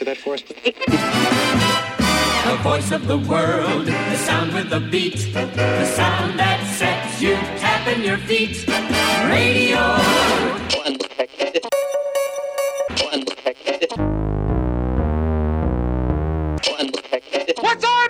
answer that for us? The voice of the world, the sound with the beat, the sound that sets you tapping your feet. Radio. What time is it? Ow!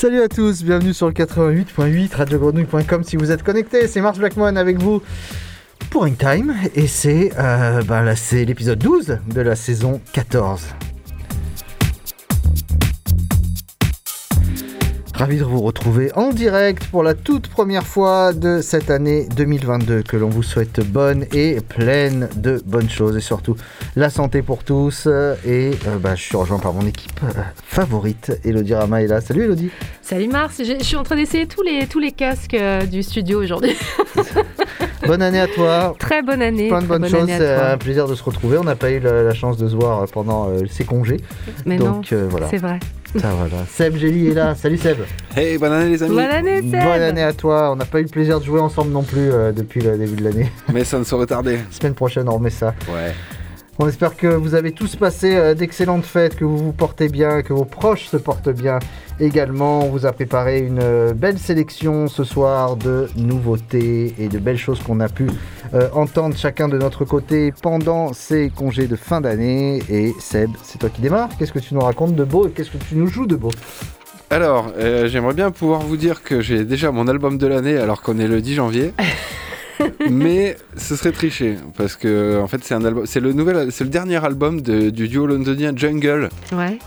Salut à tous, bienvenue sur le 88.8 radiogrenouille.com si vous êtes connectés, c'est Mars Blackmon avec vous pour Time et c'est euh, bah, l'épisode 12 de la saison 14. Ravi de vous retrouver en direct pour la toute première fois de cette année 2022. Que l'on vous souhaite bonne et pleine de bonnes choses et surtout la santé pour tous. Et euh, bah, je suis rejoint par mon équipe euh, favorite, Elodie Rama est là. Salut Elodie. Salut Mars, je, je suis en train d'essayer tous les, tous les casques euh, du studio aujourd'hui. bonne année à toi. Très bonne année. Plein de bonnes bonne choses. C'est un plaisir de se retrouver. On n'a pas eu la, la chance de se voir pendant euh, ses congés. Mais Donc non, euh, voilà. c'est vrai. Ça, voilà. Seb Gély est là. Salut Seb. Hey, bonne année les amis. Bonne année Seb Bonne année à toi. On n'a pas eu le plaisir de jouer ensemble non plus euh, depuis le début de l'année. Mais ça ne saurait tarder. Semaine prochaine, on remet ça. Ouais. On espère que vous avez tous passé euh, d'excellentes fêtes, que vous vous portez bien, que vos proches se portent bien également. On vous a préparé une euh, belle sélection ce soir de nouveautés et de belles choses qu'on a pu euh, entendre chacun de notre côté pendant ces congés de fin d'année. Et Seb, c'est toi qui démarre. Qu'est-ce que tu nous racontes de beau et qu'est-ce que tu nous joues de beau? Alors, euh, j'aimerais bien pouvoir vous dire que j'ai déjà mon album de l'année alors qu'on est le 10 janvier. mais ce serait triché parce que en fait c'est un album, c'est le nouvel, c'est le dernier album de- du duo londonien Jungle. Ouais.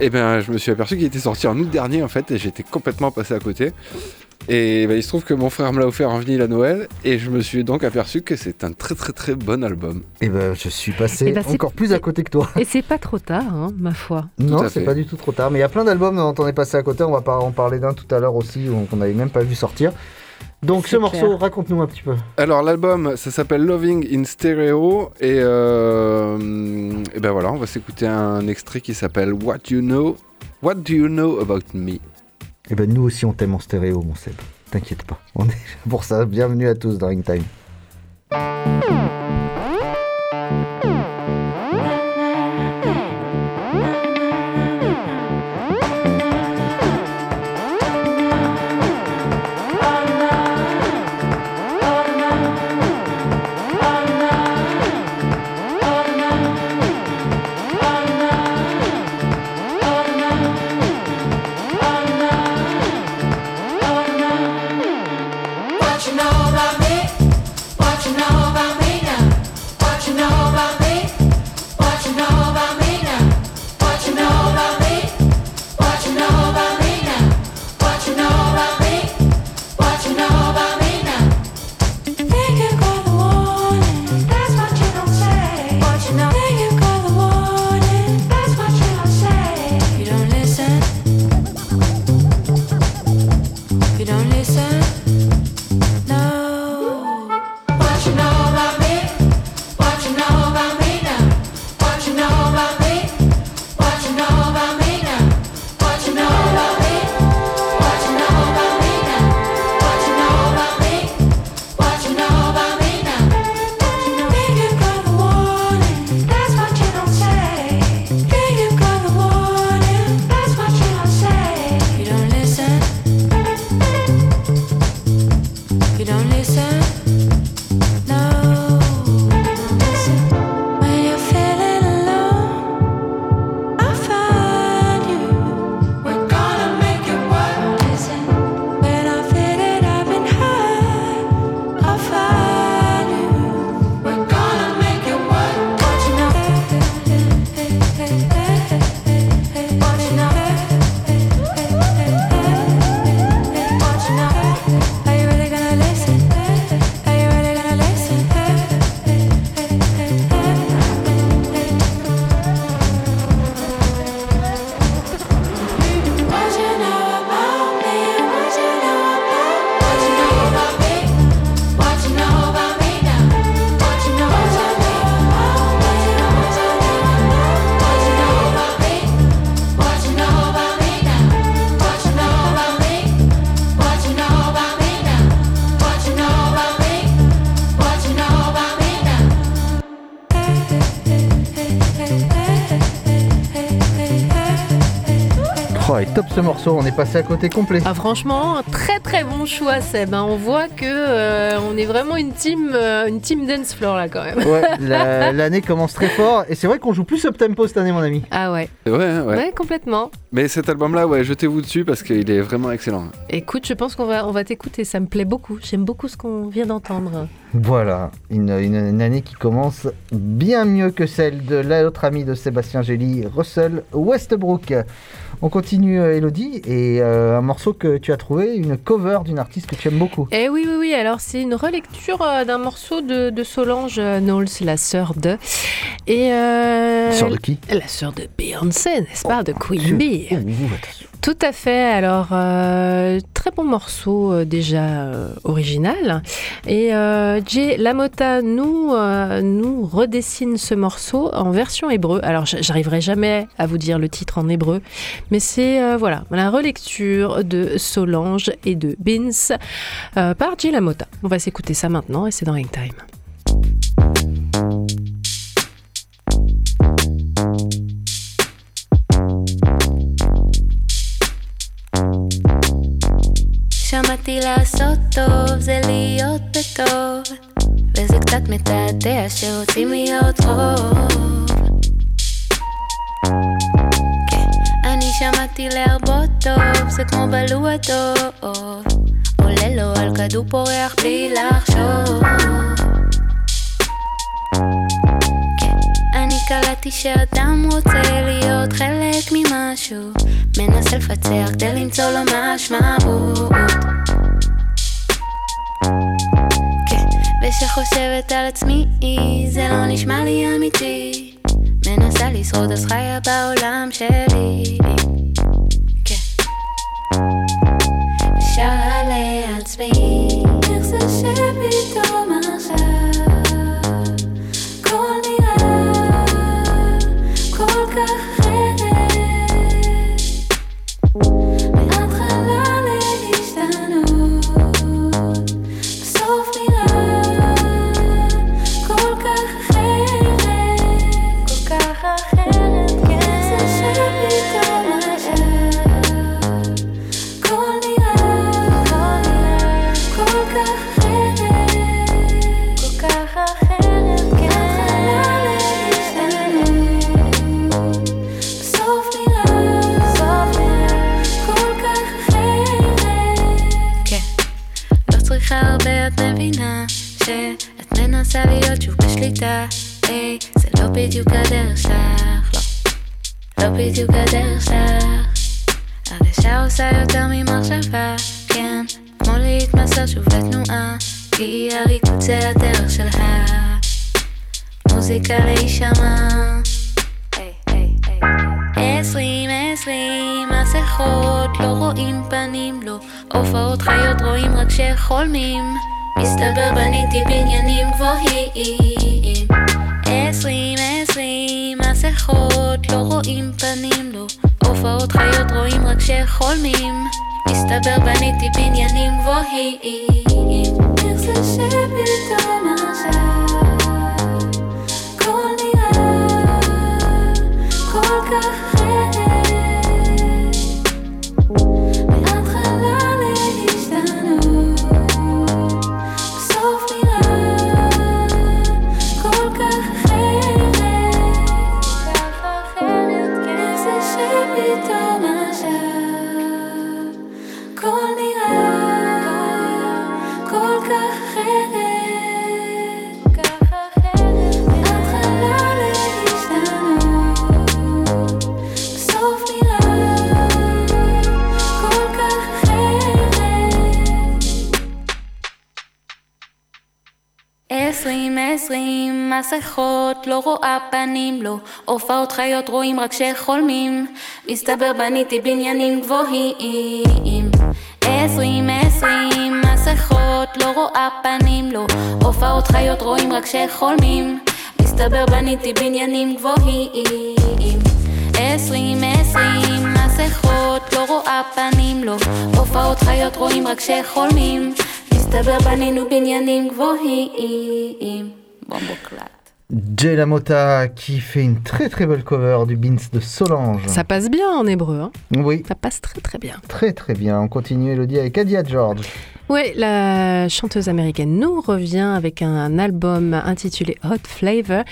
Et ben je me suis aperçu qu'il était sorti en août dernier en fait et j'étais complètement passé à côté. Et ben, il se trouve que mon frère me l'a offert en vinyle à Noël et je me suis donc aperçu que c'est un très très très bon album. Et ben, je suis passé Eh ben, encore plus à côté que toi. Et c'est pas trop tard, hein, ma foi. Non, c'est pas du tout trop tard. Mais il y a plein d'albums dont on est passé à côté. On va pas en parler d'un tout à l'heure aussi, qu'on n'avait même pas vu sortir. Donc ce morceau, clair. raconte-nous un petit peu. Alors l'album, ça s'appelle Loving in Stereo et, euh, et ben voilà, on va s'écouter un extrait qui s'appelle What You Know, What Do You Know About Me. Et ben nous aussi on t'aime en stéréo, mon Seb. T'inquiète pas. On est pour ça. Bienvenue à tous dans Ring Time. Morceau, on est passé à côté complet. Ah, franchement, très très bon choix, Seb. hein. On voit que euh, on est vraiment une team, euh, une team dance floor là quand même. Ouais, la- l'année commence très fort et c'est vrai qu'on joue plus up tempo cette année, mon ami. Ah ouais. Ouais, ouais. Ouais, complètement. Mais cet album-là, ouais, jetez-vous dessus parce qu'il est vraiment excellent. Écoute, je pense qu'on va, on va t'écouter. Ça me plaît beaucoup. J'aime beaucoup ce qu'on vient d'entendre. Voilà, une, une- une année qui commence bien mieux que celle de l'autre ami de Sébastien Gély, Russell Westbrook. On continue, euh, Elodie, et euh, un morceau que tu as trouvé, une cover d'une artiste que tu aimes beaucoup. Eh oui, oui, oui. Alors, c'est une relecture euh, d'un morceau de, de Solange Knowles, la sœur de. Et. euh, Sœur de qui? La sœur de Beyoncé, n'est-ce pas? De Queen Dieu. Bee. Oh, attention. Tout à fait. Alors, euh, très bon morceau euh, déjà euh, original. Et Jay Lamotta nous, redessine ce morceau en version hébreu. Alors, j'arriverai jamais à vous dire le titre en hébreu, mais c'est voilà la relecture de Solange et de Beans par Jay Lamotta. On va s'écouter ça maintenant et c'est dans Hangtime. שמעתי לעשות טוב זה להיות בטוב. וזה קצת מתעתע שרוצים להיות רוב. כן, אני שמעתי להרבות טוב זה כמו בלוע טוב. עולה לו על כדור פורח בלי לחשוב. כן, קלטתי שאדם רוצה להיות חלק ממשהו. מנסה לפצח כדי למצוא לו משמעות ושחושבת על עצמי זה לא נשמע לי אמיתי. מנסה לשרוד אז חיה בעולם שלי. כן. שרה לעצמי בשליטה היי זה לא בדיוק הדרך שלך לא. לא בדיוק הדרך שלך. הרגשה עושה יותר ממחשבה כן. כמו להתמסר שוב לתנועה כי הריקוד זה הדרך של המוזיקה להישמע. עשרים עשרים מסכות לא רואים פנים לא. הופעות חיות רואים רק שחולמים. מסתבר בניתי בניינים גבוהים עשרים עשרים מסכות לא רואים פנים לא הופעות חיות רואים רק שחולמים. מסתבר בניתי בניינים גבוהים. איך זה שפתאום עכשיו הכל נראה כל כך אחרת מסכות לא רואה פנים לא הופעות חיות רואים רק שחולמים. מסתבר בניתי בניינים גבוהים. עשרים עשרים מסכות לא רואה פנים לא הופעות חיות רואים רק שחולמים. מסתבר בניתי בניינים גבוהים. עשרים עשרים מסכות לא רואה פנים לא הופעות חיות רואים רק שחולמים. מסתבר בנינו בניינים גבוהים Jay Lamota qui fait une très très belle cover du Beans de Solange. Ça passe bien en hébreu. Hein oui. Ça passe très très bien. Très très bien. On continue Elodie avec Adia George. Oui, la chanteuse américaine nous revient avec un album intitulé Hot Flavor.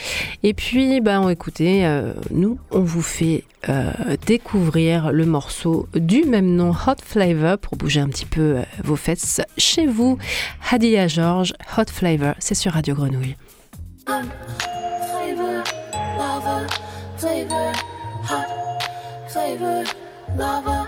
Et puis, bah, on, écoutez, euh, nous, on vous fait euh, découvrir le morceau du même nom, Hot Flavor, pour bouger un petit peu euh, vos fesses chez vous. Hadia George, Hot Flavor, c'est sur Radio Grenouille. Flavor, lava, flavor, hot, flavor, lava.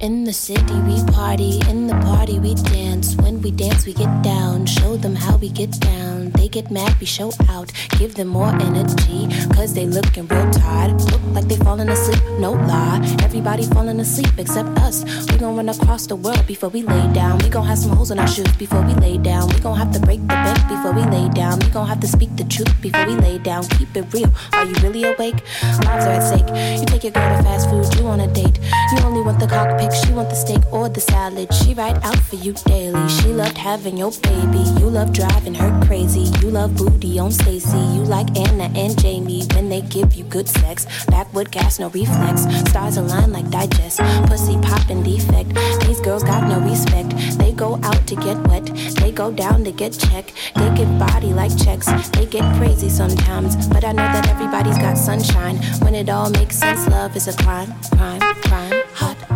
In the city we party, in the party we dance. When we dance we get down, show them how we get down. They get mad, we show out, give them more energy. Cause they looking real tired, look like they falling asleep, no lie. Everybody falling asleep except us. We gon' run across the world before we lay down. We gon' have some holes in our shoes before we lay down. We gon' have to break the bank before we lay down. We gon' have to speak the truth before we lay down. Keep it real, are you really awake? Lives are at stake. You take your girl to fast food, you on a date. You only want the cockpit, she want the steak or the salad. She ride out for you daily. She loved having your baby. You love driving her crazy. You love booty on Stacy. You like Anna and Jamie when they give you good sex. Backwood gas, no reflex. Stars align like digest. Pussy popping defect. These girls got no respect. They go out to get wet. They go down to get checked. They give body like checks. They get crazy sometimes. But I know that everybody's got sunshine. When it all makes sense, love is a crime, crime, crime.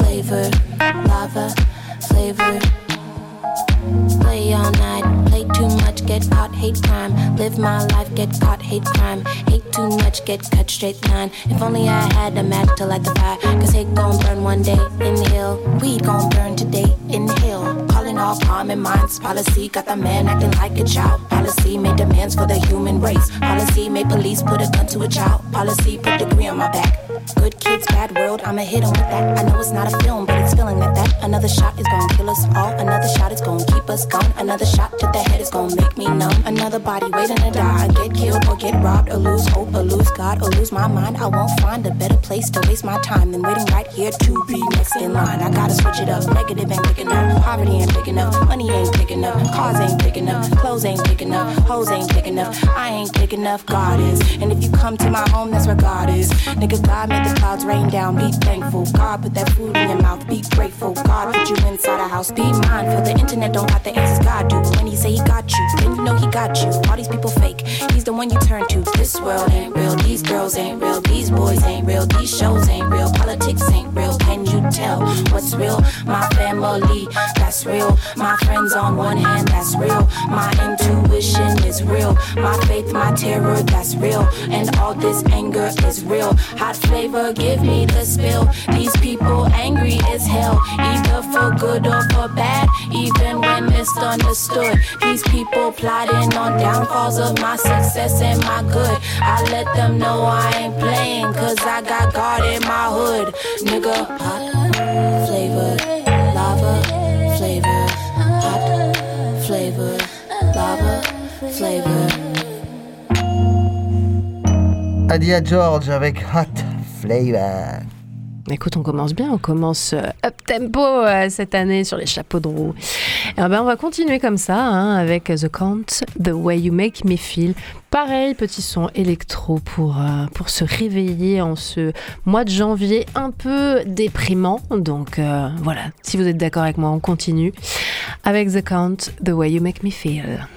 flavor, lava, flavor. Play all night, play too much, get caught, hate crime. Live my life, get caught, hate crime. Hate too much, get cut straight line. If only I had a match to light the fire. Cause hate gon' burn one day, inhale. Weed gon' burn today, inhale. Calling all common minds, policy. Got the man acting like a child. Policy made demands for the human race. Policy made police put a gun to a child. Policy put degree on my back. Good kids, bad world, I'ma hit 'em with that. I know it's not a film, but it's feeling like that. Another shot is gonna kill us all. Another shot is gonna keep us gone. Another shot to the head is gonna make me numb. Another body waiting to die. I Get killed or get robbed or lose hope or lose God or lose my mind. I won't find a better place to waste my time than waiting right here to be next in line. I gotta switch it up. Negative ain't big enough. Poverty ain't picking up. Money ain't picking up. Cars ain't picking up. Clothes ain't picking up. Hoes ain't picking up. I ain't big enough. God is. And if you come to my home, that's where God is. Nigga, God made the clouds rain down. Be thankful. God put that food in your mouth. Be grateful. God put you inside a house. Be mindful. The internet don't got the answers. God do. When he say he got you, then you know he got you. All these people fake. He's the one you turn to. This world ain't real. These girls ain't real. These boys ain't real. These shows ain't real. Politics ain't real. Can you tell what's real? My family, that's real. My friends on one hand, that's real. My intuition is real. My faith, my terror, that's real. And all this anger is real. Hot flavor, give me the spill. These people angry as hell, either for good or for bad. Even when misunderstood, these people plotting on downfalls of my success and my good. I let them know I ain't playing, cause I got God in my hood. Nigga, hot flavor, lava flavor, hot flavor, lava flavor. Adia George avec Hot Flavor. Écoute, on commence bien, on commence euh, up tempo euh, cette année sur les chapeaux de roue. Et ben, on va continuer comme ça hein, avec The Count, The Way You Make Me Feel. Pareil, petit son électro pour, euh, pour se réveiller en ce mois de janvier un peu déprimant. Donc voilà, si vous êtes d'accord avec moi, on continue avec The Count, The Way You Make Me Feel.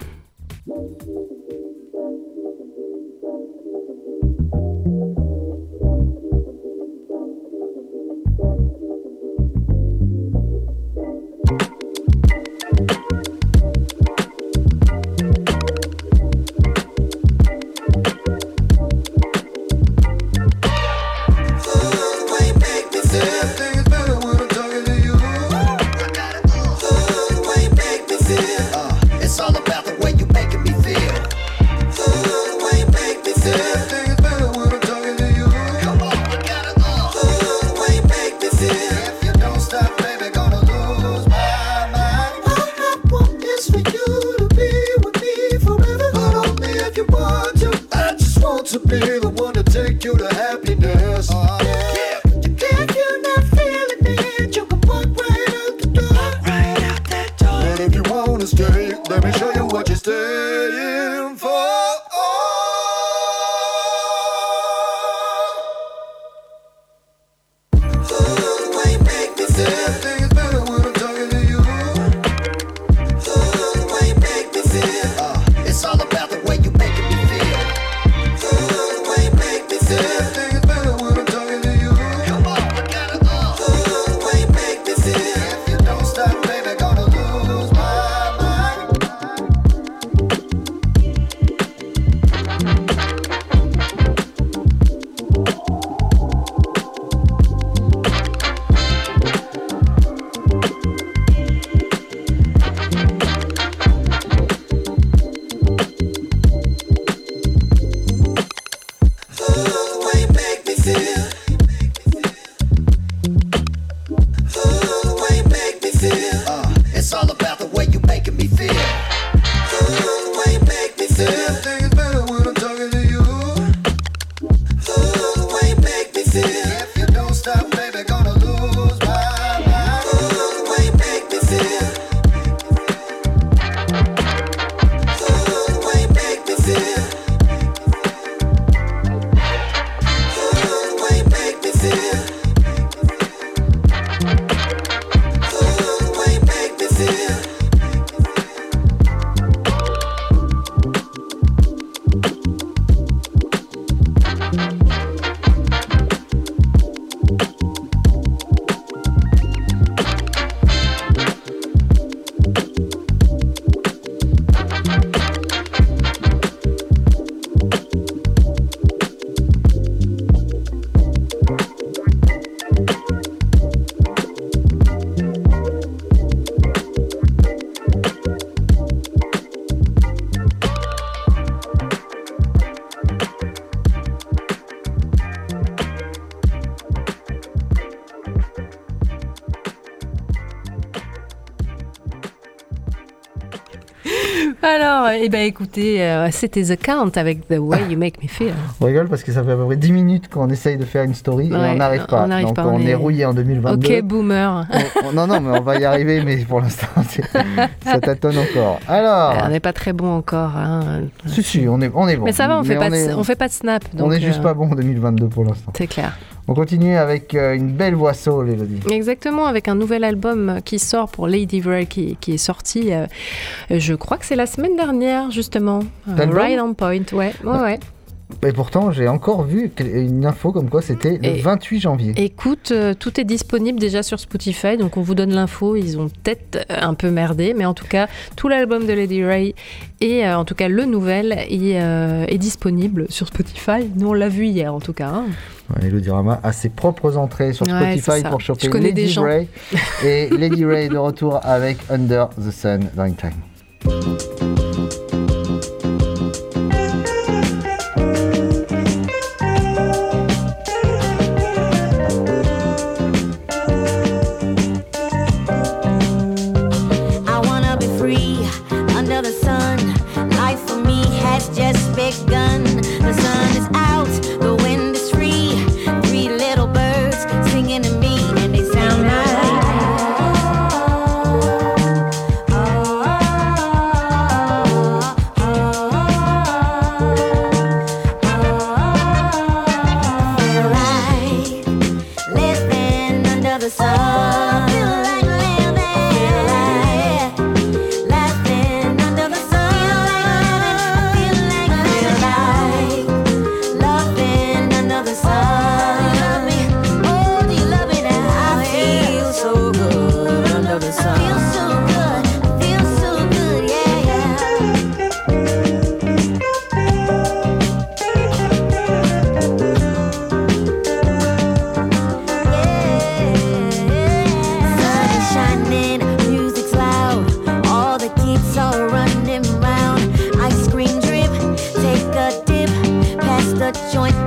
Eh ben, écoutez, euh, c'était The Count avec The Way You Make Me Feel. On rigole parce que ça fait à peu près 10 minutes qu'on essaye de faire une story et on n'arrive pas. on Donc pas, on, on est... est- rouillé en 2022. Ok, boomer. On- on- non, non, mais on va y arriver, mais pour l'instant, ça tâtonne encore. Alors, on n'est pas très bon encore. hein. si, si, on est, on est bon. Mais ça va, on fait, pas de, on fait pas de snap. on donc, est juste euh, pas bon en 2022 pour l'instant. C'est clair. On continue avec euh, une belle voix soul, Elodie. Exactement, avec un nouvel album qui sort pour Lady Ray, qui, qui est sorti, euh, je crois que c'est la semaine dernière, justement. Euh, right on point, ouais. ouais, ouais. Et pourtant, j'ai encore vu une info comme quoi c'était le Et- 28 janvier. Écoute, euh, tout est disponible déjà sur Spotify, donc on vous donne l'info. Ils ont peut-être euh, un peu merdé, mais en tout cas, tout l'album de Lady Ray et euh, en tout cas le nouvel est, euh, est disponible sur Spotify. Nous, on l'a vu hier en tout cas. hein. Ouais, Elodie Rama a ses propres entrées sur Ouais, Spotify pour choper Lady. Ray. Et Lady Ray est de retour avec Under the Sun Time. The joint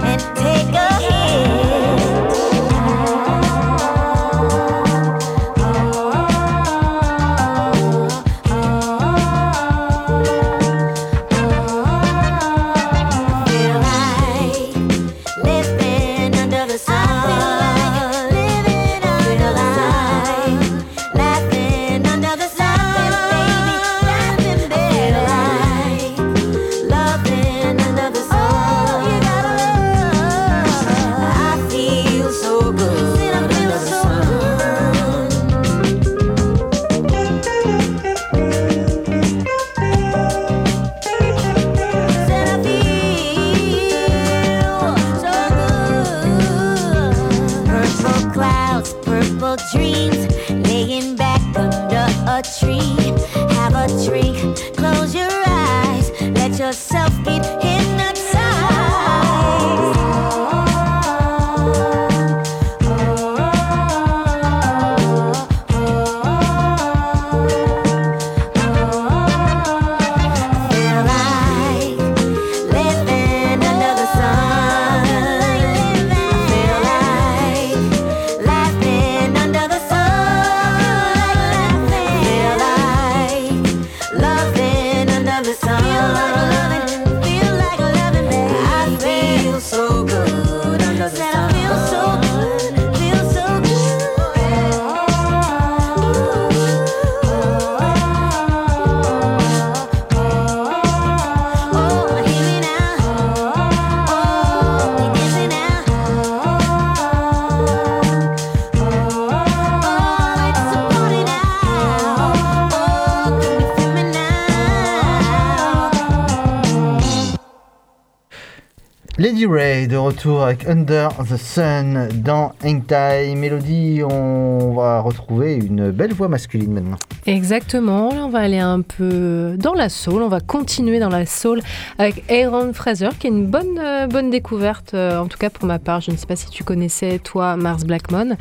Lady Ray de retour avec Under the Sun dans Hangtime. Mélodie, on va retrouver une belle voix masculine maintenant. Exactement, on va aller un peu dans la soul, on va continuer dans la soul avec Aaron Fraser qui est une bonne, euh, bonne découverte, euh, en tout cas pour ma part, je ne sais pas si tu connaissais toi Mars Blackmon,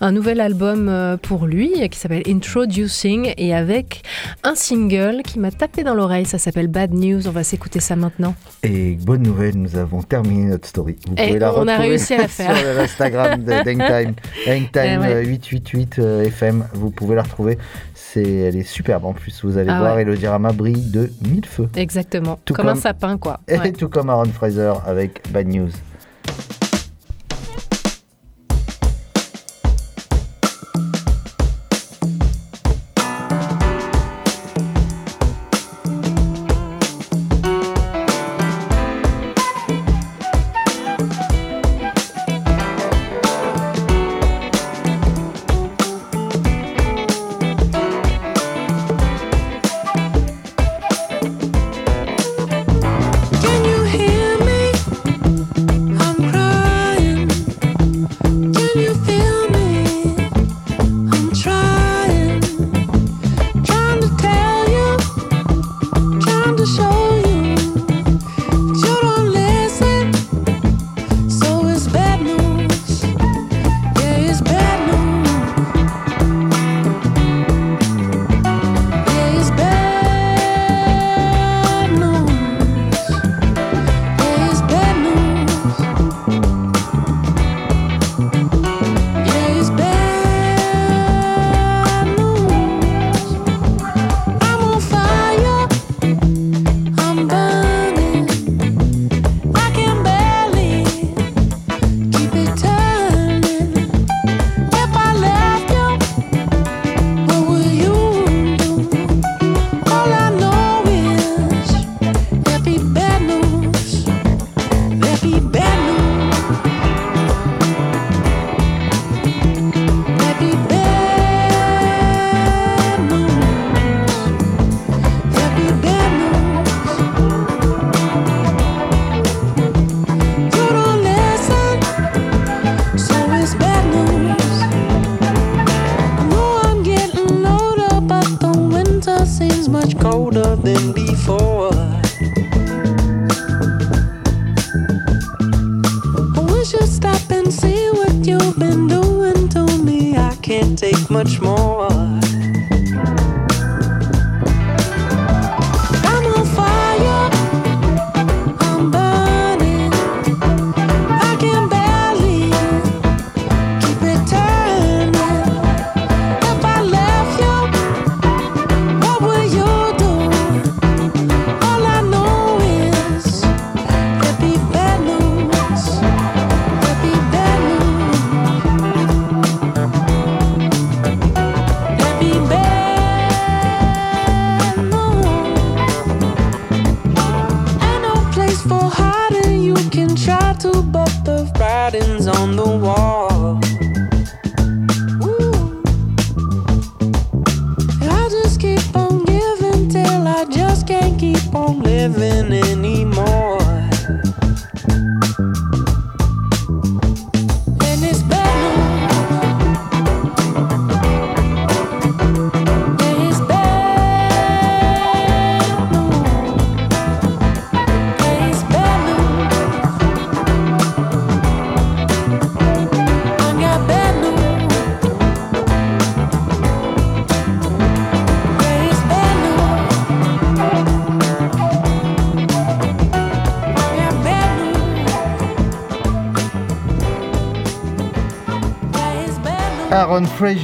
un nouvel album euh, pour lui qui s'appelle Introducing et avec un single qui m'a tapé dans l'oreille, ça s'appelle Bad News, on va s'écouter ça maintenant. Et bonne nouvelle, nous avons terminé notre story. Vous Et pouvez la on a retrouver réussi à la faire. sur l'Instagram de Hangtime. Hangtime Eh ouais. euh, 888 euh, FM. Vous pouvez la retrouver. C'est, elle est superbe en plus. Vous allez Ah voir, ouais. et le diorama brille de mille feux. Exactement, Tout comme, un sapin quoi. Et tout comme Aaron Fraser avec Bad News.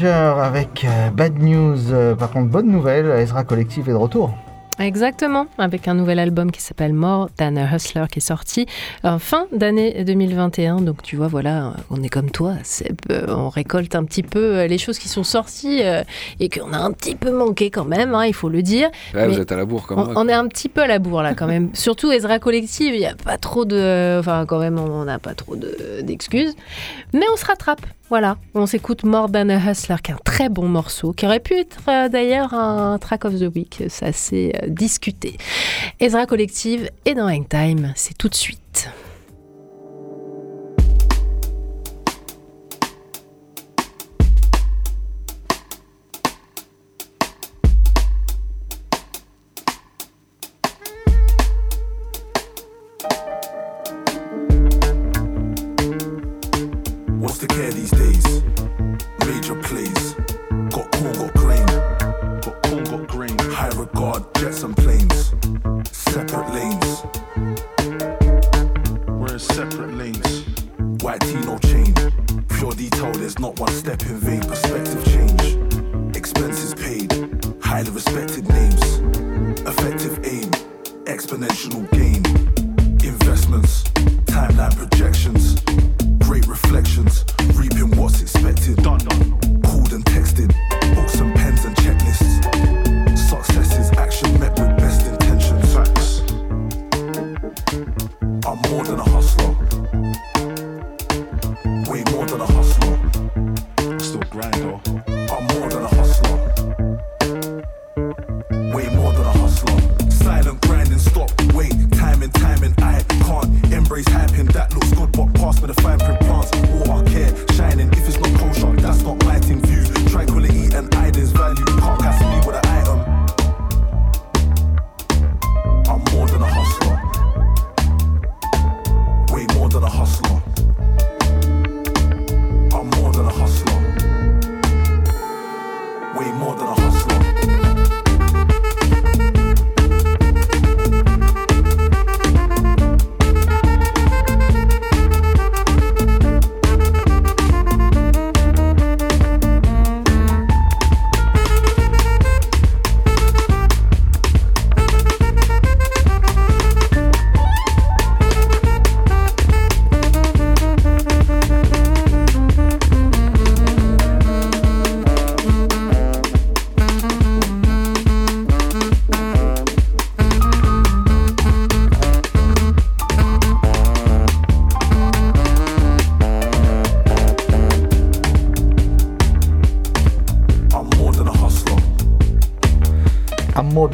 Avec euh, Bad News. Euh, par contre, bonne nouvelle, Ezra Collective est de retour. Exactement, avec un nouvel album qui s'appelle More Than a Hustler qui est sorti en fin d'année 2021. Donc tu vois, voilà, on est comme toi, Seb, euh, on récolte un petit peu euh, les choses qui sont sorties euh, et qu'on a un petit peu manqué quand même, hein, il faut le dire. Ouais, Mais vous êtes à la bourre on, moi. on est un petit peu à la bourre là quand même. Surtout Ezra Collective, il n'y a pas trop de... Enfin quand même, on n'a pas trop de- d'excuses. Mais on se rattrape. Voilà, on s'écoute More Than a Hustler, qui est un très bon morceau, qui aurait pu être euh, d'ailleurs un track of the week, ça s'est euh, discuté. Ezra Collective et dans Hangtime, c'est tout de suite.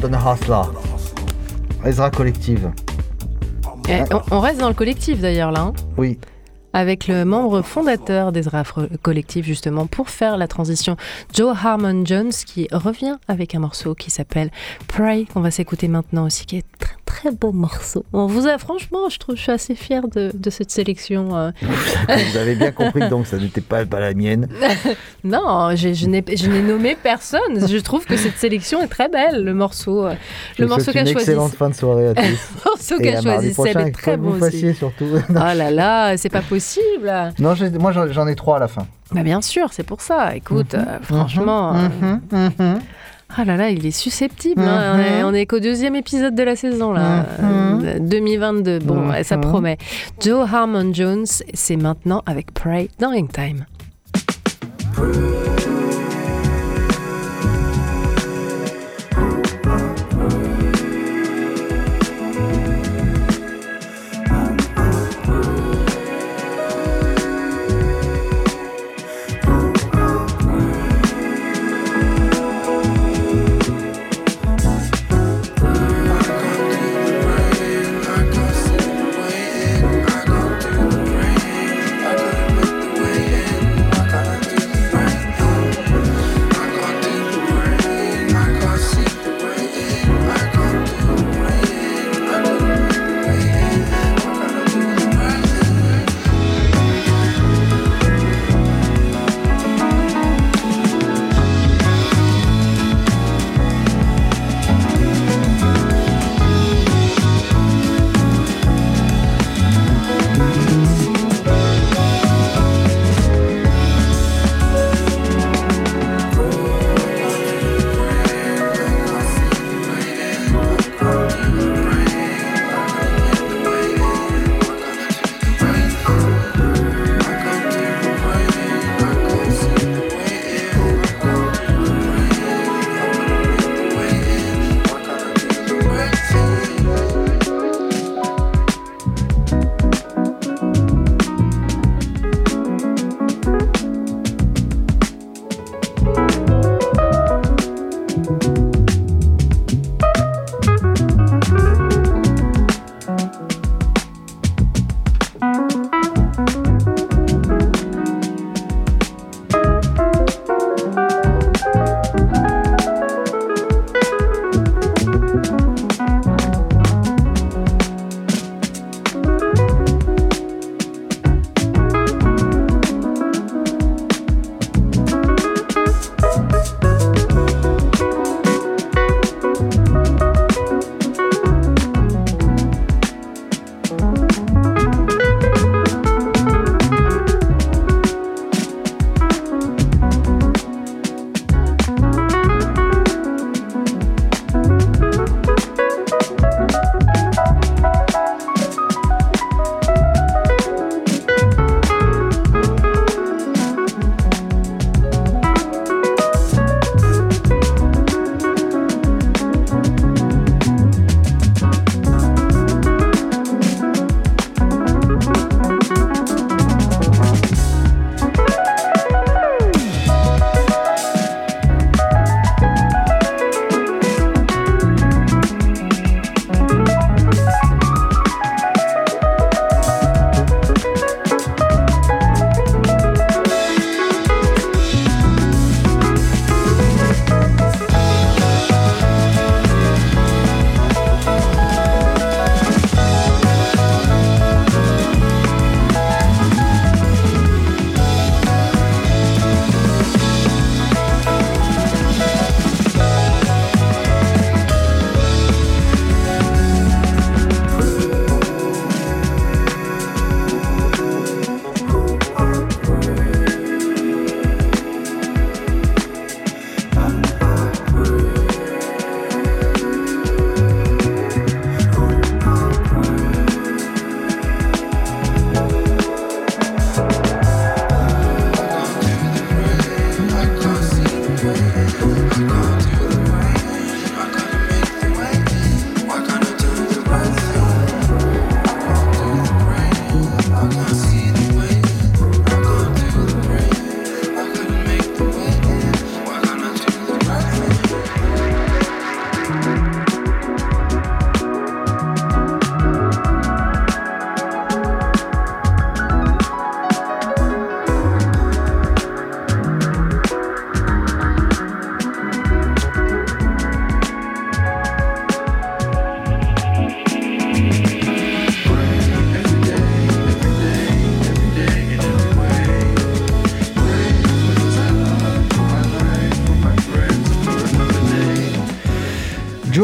I'm more than a hustler. Ezra Collective. Eh, on, on reste dans le collectif d'ailleurs là. hein. Oui. avec le membre fondateur d'Ezra Collective justement pour faire la transition, Joe Harmon Jones qui revient avec un morceau qui s'appelle Pray qu'on va s'écouter maintenant aussi qui est très très beau morceau. On vous a franchement, je trouve, je suis assez fière de, de cette sélection. euh. Vous avez bien compris que donc ça n'était pas, pas la mienne. non, je n'ai je n'ai nommé personne. Je trouve que cette sélection est très belle. Le morceau, euh, Je le morceau qu'a choisi. excellente fin de soirée à tous. Le morceau qu'a choisi Seb est très beau vous aussi. surtout. Oh là là, c'est pas possible. Non, moi j'en ai trois à la fin. Bah bien sûr, c'est pour ça. Écoute, Mhm, euh, franchement. euh, Ah là là, il est susceptible. hein. On est- On est qu'au deuxième épisode de la saison, là. Euh, 2022. Bon, ouais, ça promet. Joe Harmon Jones, c'est maintenant avec Pray dans Time.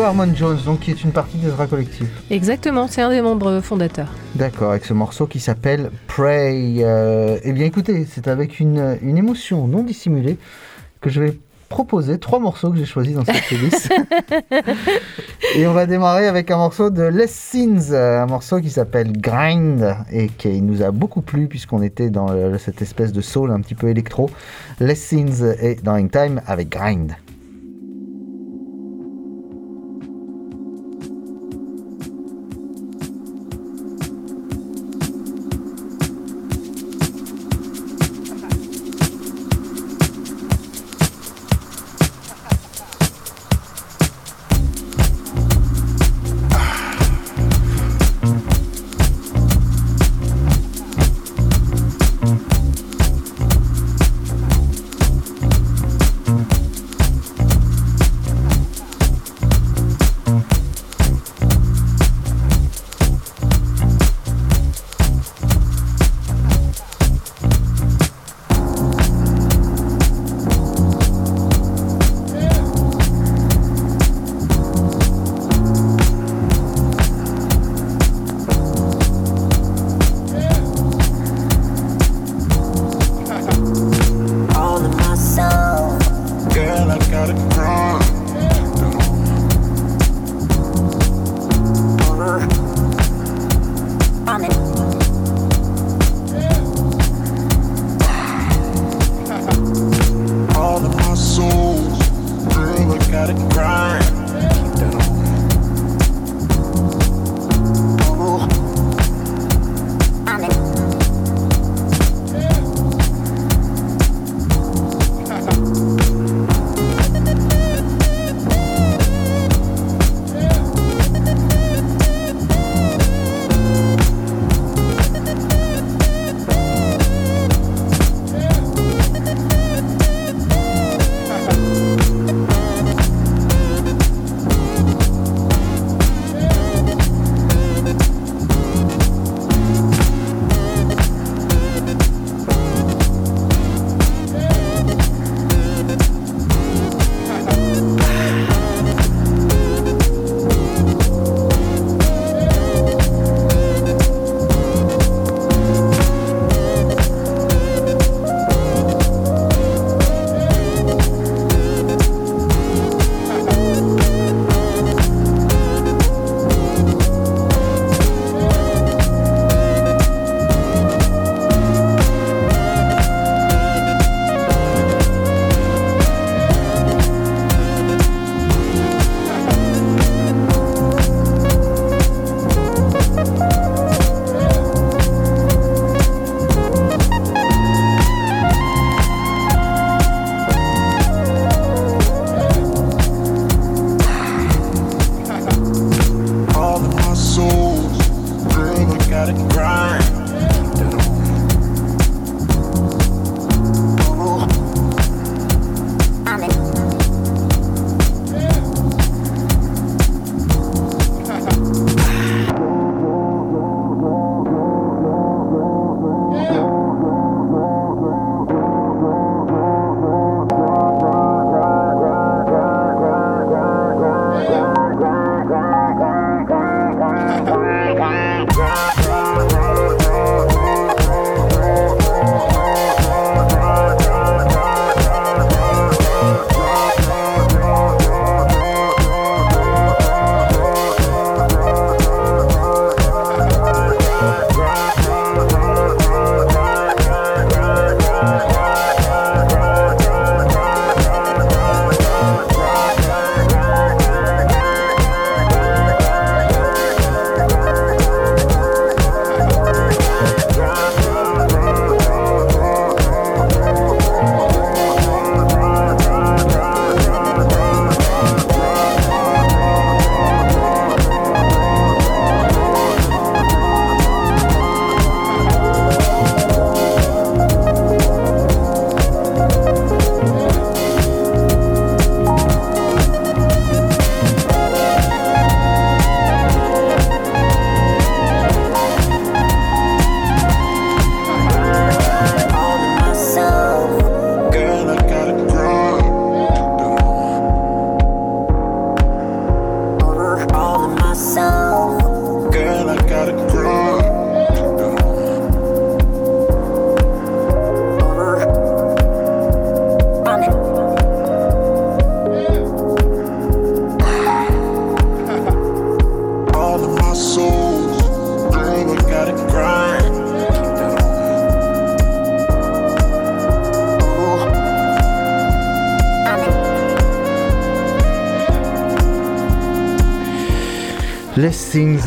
Harmon Jones, donc qui est une partie d'Ezra Collective. Exactement, c'est un des membres fondateurs. D'accord, avec ce morceau qui s'appelle Pray. Euh, eh bien écoutez, c'est avec une, une émotion non dissimulée que je vais proposer trois morceaux que j'ai choisis dans cette playlist. et on va démarrer avec un morceau de Les Sins, un morceau qui s'appelle Grind et qui nous a beaucoup plu puisqu'on était dans le- cette espèce de soul un petit peu électro. Les Sins et Dying Time avec Grind.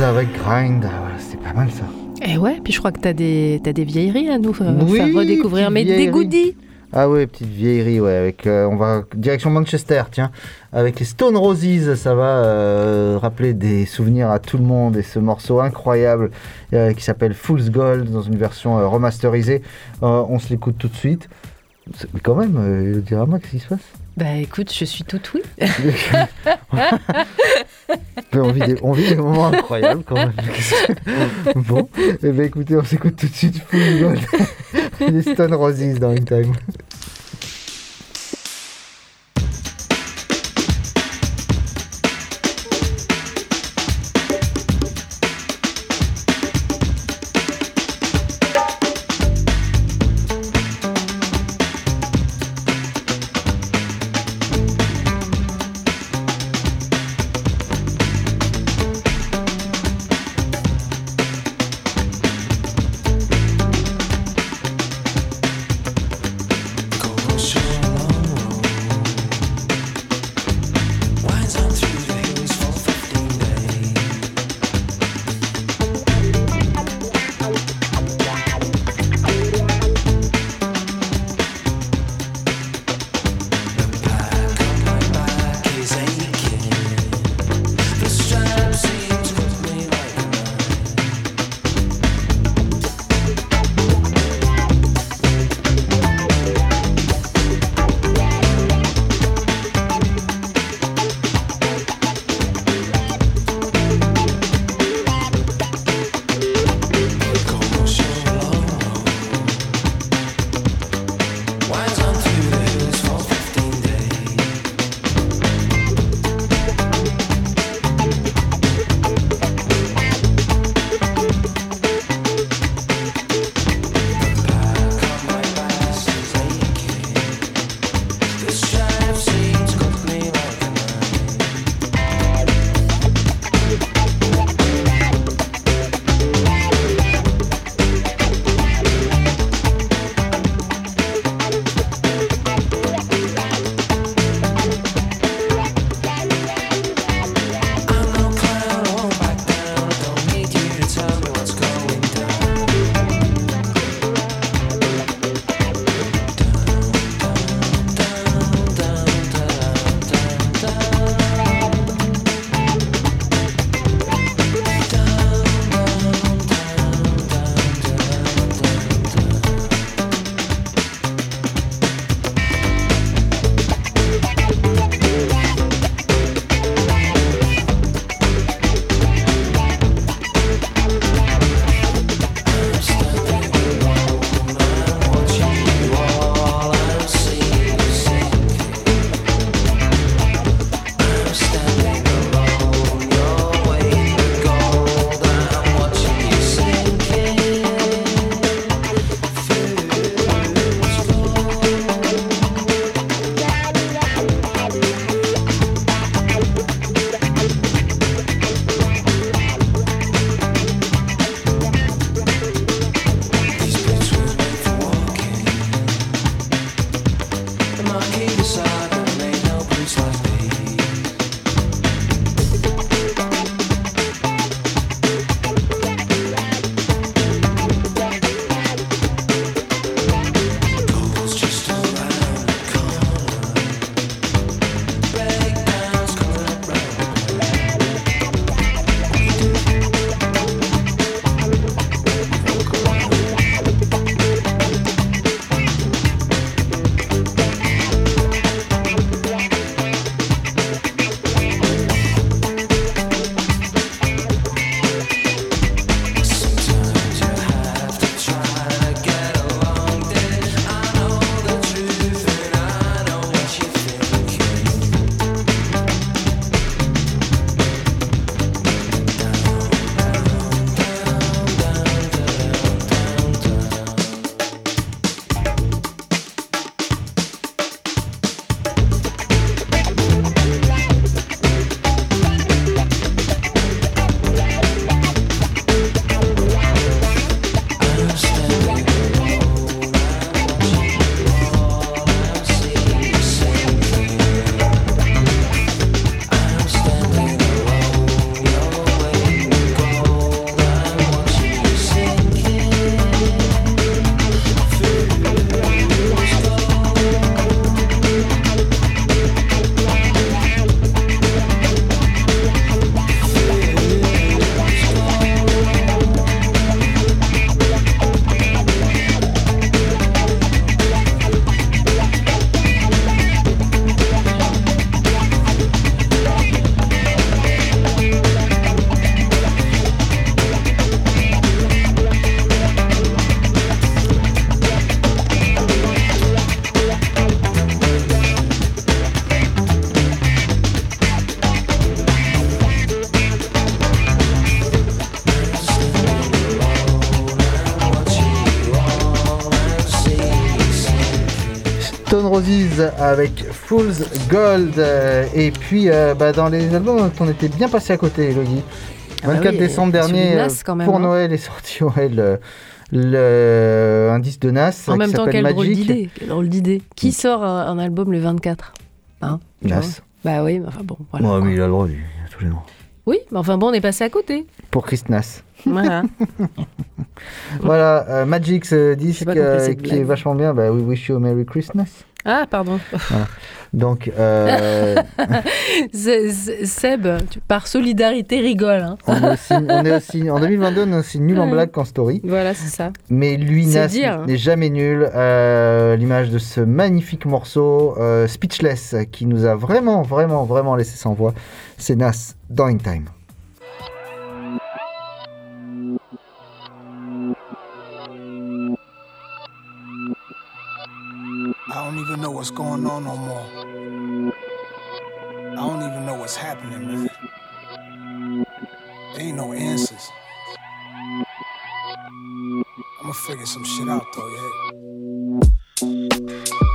Avec Grind. Ah, c'est pas mal ça. Et ouais, puis je crois que t'as des, t'as des vieilleries à nous euh, Oui, faire redécouvrir, mais des goodies. Ah ouais, petite vieillerie, ouais. Avec, euh, on va direction Manchester, tiens. Avec les Stone Roses, ça va euh, rappeler des souvenirs à tout le monde. Et ce morceau incroyable euh, qui s'appelle Fool's Gold dans une version remasterisée. On se l'écoute tout de suite. Mais quand même, Dirama, qu'est-ce qui se passe Bah écoute, je suis toute oui. On, vit des, on vit des moments incroyables quand même. bon, eh ben écoutez, on s'écoute tout de suite Fool's Gold. les Stone Roses dans In Time. Stone Roses avec Fool's Gold. euh, Et puis, euh, bah, dans les albums dont on était bien passé à côté, Elodie. Ah bah 24 oui, décembre dernier, de Nas, euh, quand même, pour hein. Noël, est sorti ouais, le, le- un disque de Nas. En même temps, quelle drôle Magic. drôle d'idée. Qui sort un, un album le 24 hein, Nas. Bah oui, mais enfin bon, voilà. Ouais, mais il a le droit, lui, il a tous les noms. Oui, mais enfin bon, on est passé à côté. Pour Chris Nas. Voilà. Voilà, euh, Magic, ce disque euh, qui est vachement bien. Bah, We Wish You a Merry Christmas. Ah, pardon. Voilà. Donc, euh, Seb, tu- par solidarité, rigole. hein. on, est aussi, on est aussi- en 2022, on est aussi nul en blague qu'en story. Voilà, c'est ça. Mais lui, hein. n'est jamais nul. Euh, L'image de ce magnifique morceau, euh, Speechless, qui nous a vraiment, vraiment, vraiment laissé sans voix, c'est Nas dans In Time. Know what's going on no more. I don't even know what's happening, man. There ain't no answers. I'ma figure some shit out though, yeah.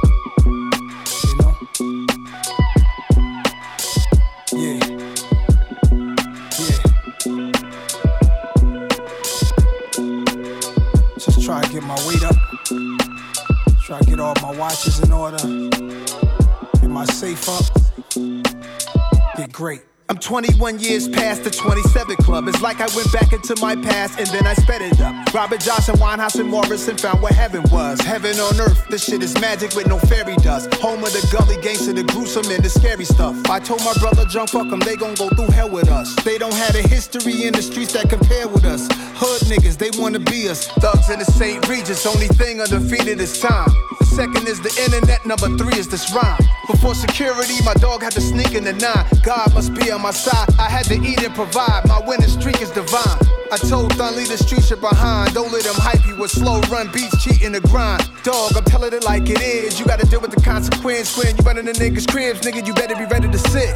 Try to get all my watches in order. Get my safe up. Get great. I'm 21 years past the 27 club. It's like I went back into my past and then I sped it up. Robert Johnson, Winehouse, and Morrison found what heaven was. Heaven on earth, this shit is magic with no fairy dust. Home of the gully gangster, the gruesome and the scary stuff. I told my brother, jump fuck 'em, they gon' go through hell with us. They don't have a history in the streets that compare with us. Hood niggas, they wanna be us. Thugs in the St. Regis, only thing undefeated is time. Second is the internet, number three is this rhyme. Before security, my dog had to sneak in the nine. God must be on my side. I had to eat and provide. My winning streak is divine. I told Thun leave the street shit behind. Don't let them hype you with slow run beats, cheating the grind. Dog, I'm telling it like it is. You gotta deal with the consequence when you running the niggas' cribs, nigga. You better be ready to sit.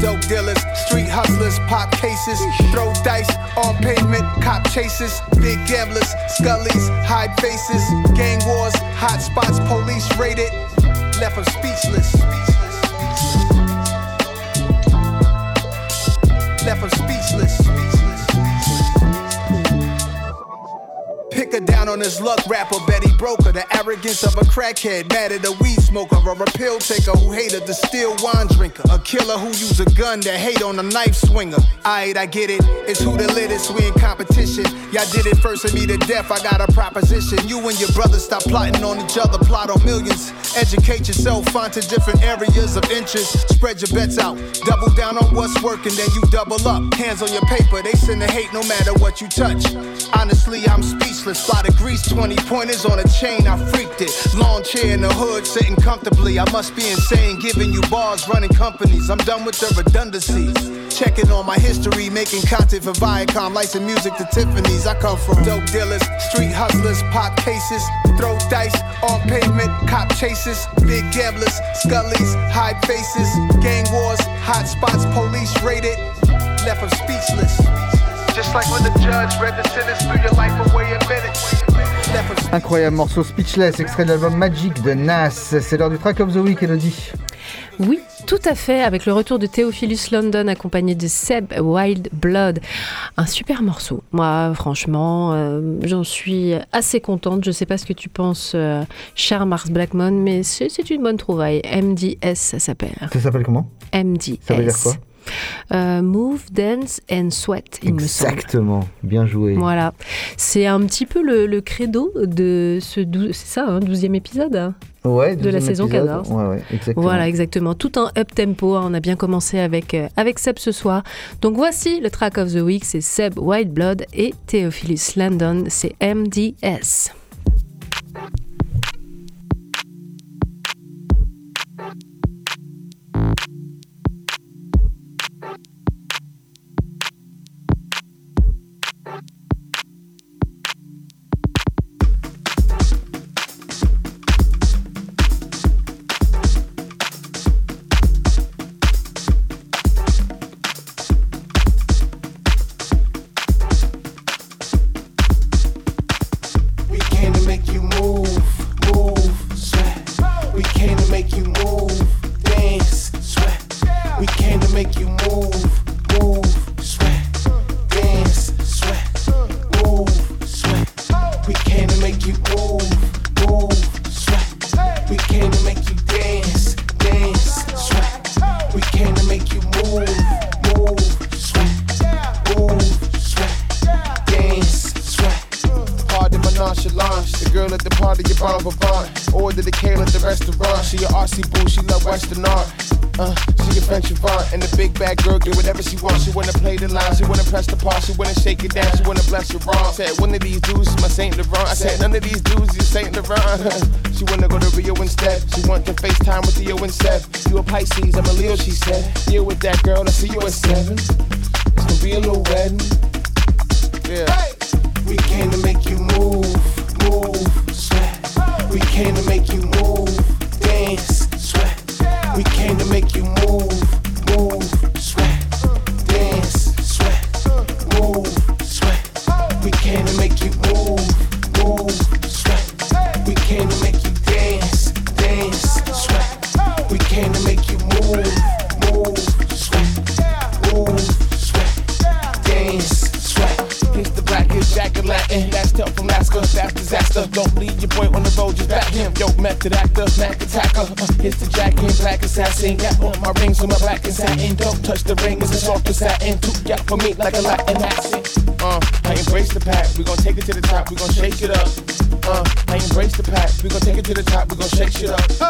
Dope dealers, street hustlers, pop cases, throw dice on pavement, cop chases, big gamblers, scullies, hide faces, gang wars, hot spots, police raided, left them speechless. Left them speechless. Pick a down on this luck rapper, Betty Broker. The arrogance of a crackhead, mad at a weed smoker, or a pill taker who hated the still wine drinker. A killer who use a gun that hate on a knife swinger. Aight, I get it. It's who the littest, we in competition. Y'all did it first and me to death, I got a proposition. You and your brother stop plotting on each other, plot on millions. Educate yourself, find to different areas of interest. Spread your bets out. Double down on what's working, then you double up. Hands on your paper, they send the hate no matter what you touch. Honestly, I'm speechless. Fly to Greece, 20 pointers on a chain, I freaked it. Lawn chair in the hood, sitting comfortably. I must be insane, giving you bars, running companies. I'm done with the redundancies. Checking on my history, making content for Viacom, licensing music to Tiffany's. I come from dope dealers, street hustlers, pop cases, throw dice on pavement, cop chases, big gamblers, scullies, hide faces, gang wars, hot spots, police raided, left them speechless. Just like when the judge read the sentence, threw your life away in minutes. Left 'em Incroyable morceau Speechless, extrait de l'album Magic de Nas. C'est l'heure du track of the week, Elodie. Oui, tout à fait, avec le retour de Theophilus London accompagné de Seb Wild Blood. Un super morceau. Moi, franchement, euh, j'en suis assez contente. Je sais pas ce que tu penses, euh, cher Mars Blackmon, mais c'est c'est une bonne trouvaille. MDS, ça s'appelle. Ça s'appelle comment? MDS. Ça veut dire quoi? Euh, Move, Dance and Sweat, il me semble. Exactement, bien joué. Voilà. C'est un petit peu le, le credo de ce dou- c'est ça, hein, 12e épisode hein, Ouais, de la saison épisode. 14. Ouais, ouais, exactement. Voilà, exactement. Tout en up tempo. hein. On a bien commencé avec, euh, avec Seb ce soir. Donc voici le track of the week. C'est Seb Whiteblood et Theophilus Landon. C'est MDS. Make you move, move, sweat, dance, sweat, move, sweat. We came to make you move, move, and the big bad girl get whatever she wants. She wanna play the line, she wanna press the part, she wanna shake it down, she wanna bless your wrong. Said one of these dudes is my Saint Laurent. I said none of these dudes is Saint Laurent. she wanna go to Rio instead. She want to FaceTime with Theo and Seb. You a Pisces, I'm a Leo, she said. Deal with that girl, I see you at seven. It's gonna be a little wedding. Yeah. We came to make you move, for me like a Latin accent. Uh, I embrace the pack, we gon' take it to the top, we gon' shake it up. Uh, I embrace the pack, we gon' take it to the top, we gon' shake shit up.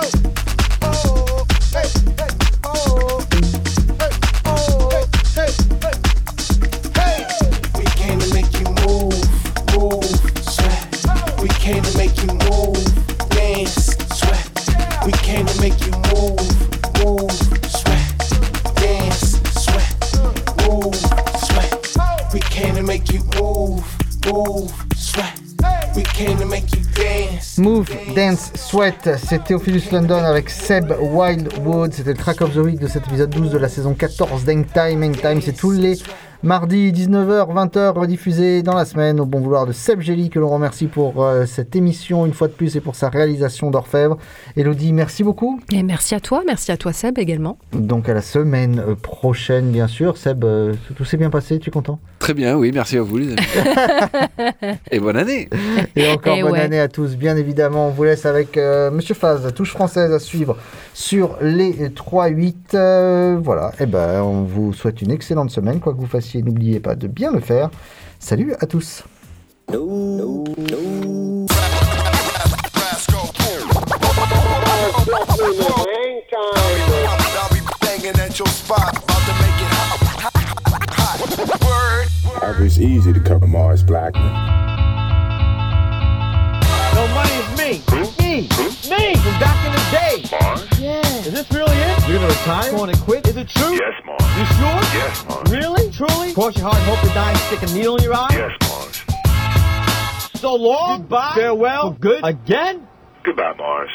Dance, Sweat, c'est Theophilus London avec Seb Wildwood. C'était le track of the week de cet épisode 12 de la saison 14 d'Hang Time. Time, c'est tous les mardis 19h, 20h rediffusés dans la semaine au bon vouloir de Seb Gelli que l'on remercie pour euh, cette émission une fois de plus et pour sa réalisation d'orfèvre. Elodie, merci beaucoup. Et merci à toi, merci à toi Seb également. Donc à la semaine euh, prochaine, bien sûr. Seb, euh, tout s'est bien passé, tu es content? Très bien, oui, merci à vous les amis. Et bonne année Et encore Et bonne ouais. année à tous, bien évidemment. On vous laisse avec euh, Monsieur Faz, touche française à suivre sur les 3-8. Euh, voilà, et ben on vous souhaite une excellente semaine, quoi que vous fassiez, n'oubliez pas de bien le faire. Salut à tous. I'll be banging at your spot, about to No money is me. Me. Me. From back in the day. Mars? Yeah. Is this really it? You're gonna retire? Going to quit? Is it true? Yes, Mars. You sure? Yes, Mars. Really? Truly? Cross your heart and hope to die and stick a needle in your eye? Yes, Mars. So long. Goodbye. Farewell. For good. Again? Goodbye, Mars.